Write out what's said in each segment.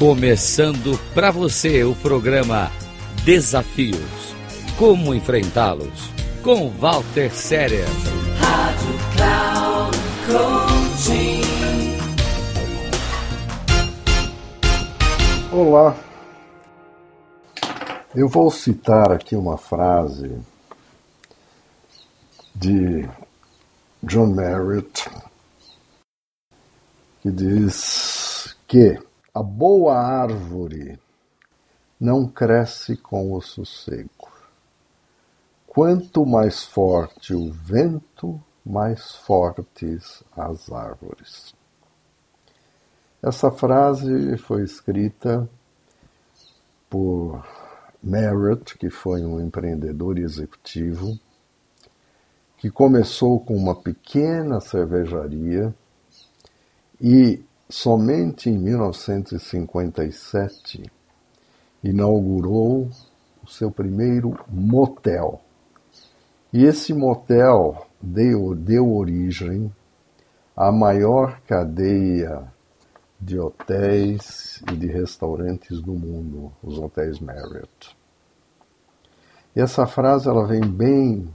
Começando para você o programa Desafios. Como enfrentá-los? Com Walter Séria. Rádio Cloud Coaching. Olá. Eu vou citar aqui uma frase de John Merritt que diz que a boa árvore não cresce com o sossego. Quanto mais forte o vento, mais fortes as árvores. Essa frase foi escrita por Merritt, que foi um empreendedor executivo, que começou com uma pequena cervejaria e somente em 1957 inaugurou o seu primeiro motel. E esse motel deu, deu origem à maior cadeia de hotéis e de restaurantes do mundo, os hotéis Marriott. E essa frase ela vem bem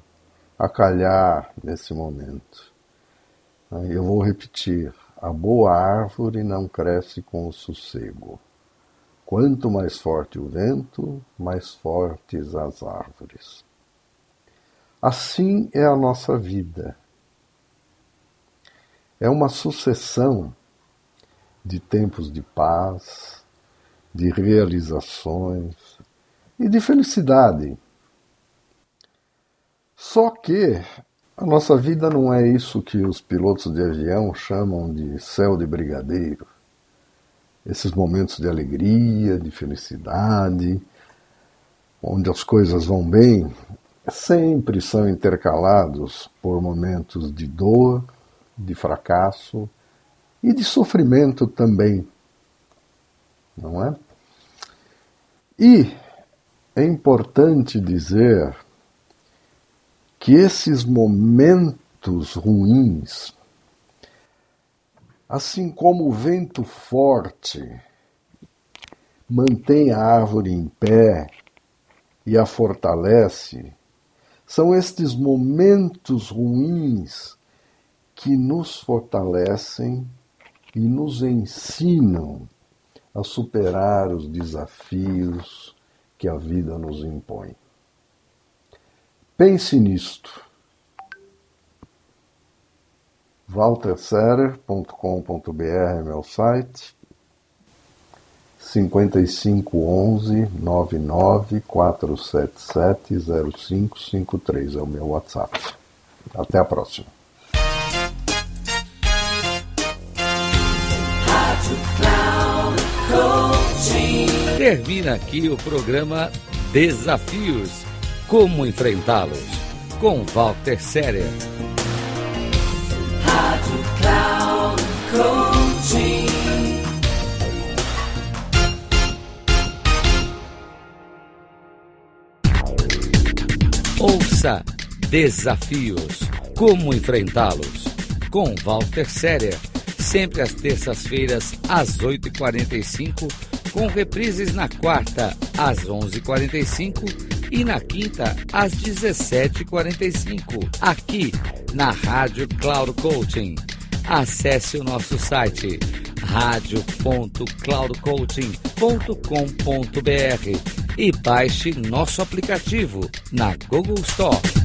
a calhar nesse momento. Eu vou repetir. A boa árvore não cresce com o sossego. Quanto mais forte o vento, mais fortes as árvores. Assim é a nossa vida. É uma sucessão de tempos de paz, de realizações e de felicidade. Só que a nossa vida não é isso que os pilotos de avião chamam de céu de brigadeiro. Esses momentos de alegria, de felicidade, onde as coisas vão bem, sempre são intercalados por momentos de dor, de fracasso e de sofrimento também. Não é? E é importante dizer que esses momentos ruins, assim como o vento forte mantém a árvore em pé e a fortalece, são estes momentos ruins que nos fortalecem e nos ensinam a superar os desafios que a vida nos impõe. Pense nisto. walterserer.com.br é meu site 5511 99477 0553 é o meu WhatsApp. Até a próxima. Termina aqui o programa Desafios como enfrentá-los? Com Walter Séria. Rádio Cloud Coaching. Ouça Desafios. Como enfrentá-los? Com Walter Séria. Sempre às terças-feiras, às 8h45, com reprises na quarta, às 11h45 e na quinta às 17h45, aqui na Rádio Cloud Coaching. Acesse o nosso site radio.cloudcoaching.com.br e baixe nosso aplicativo na Google Store.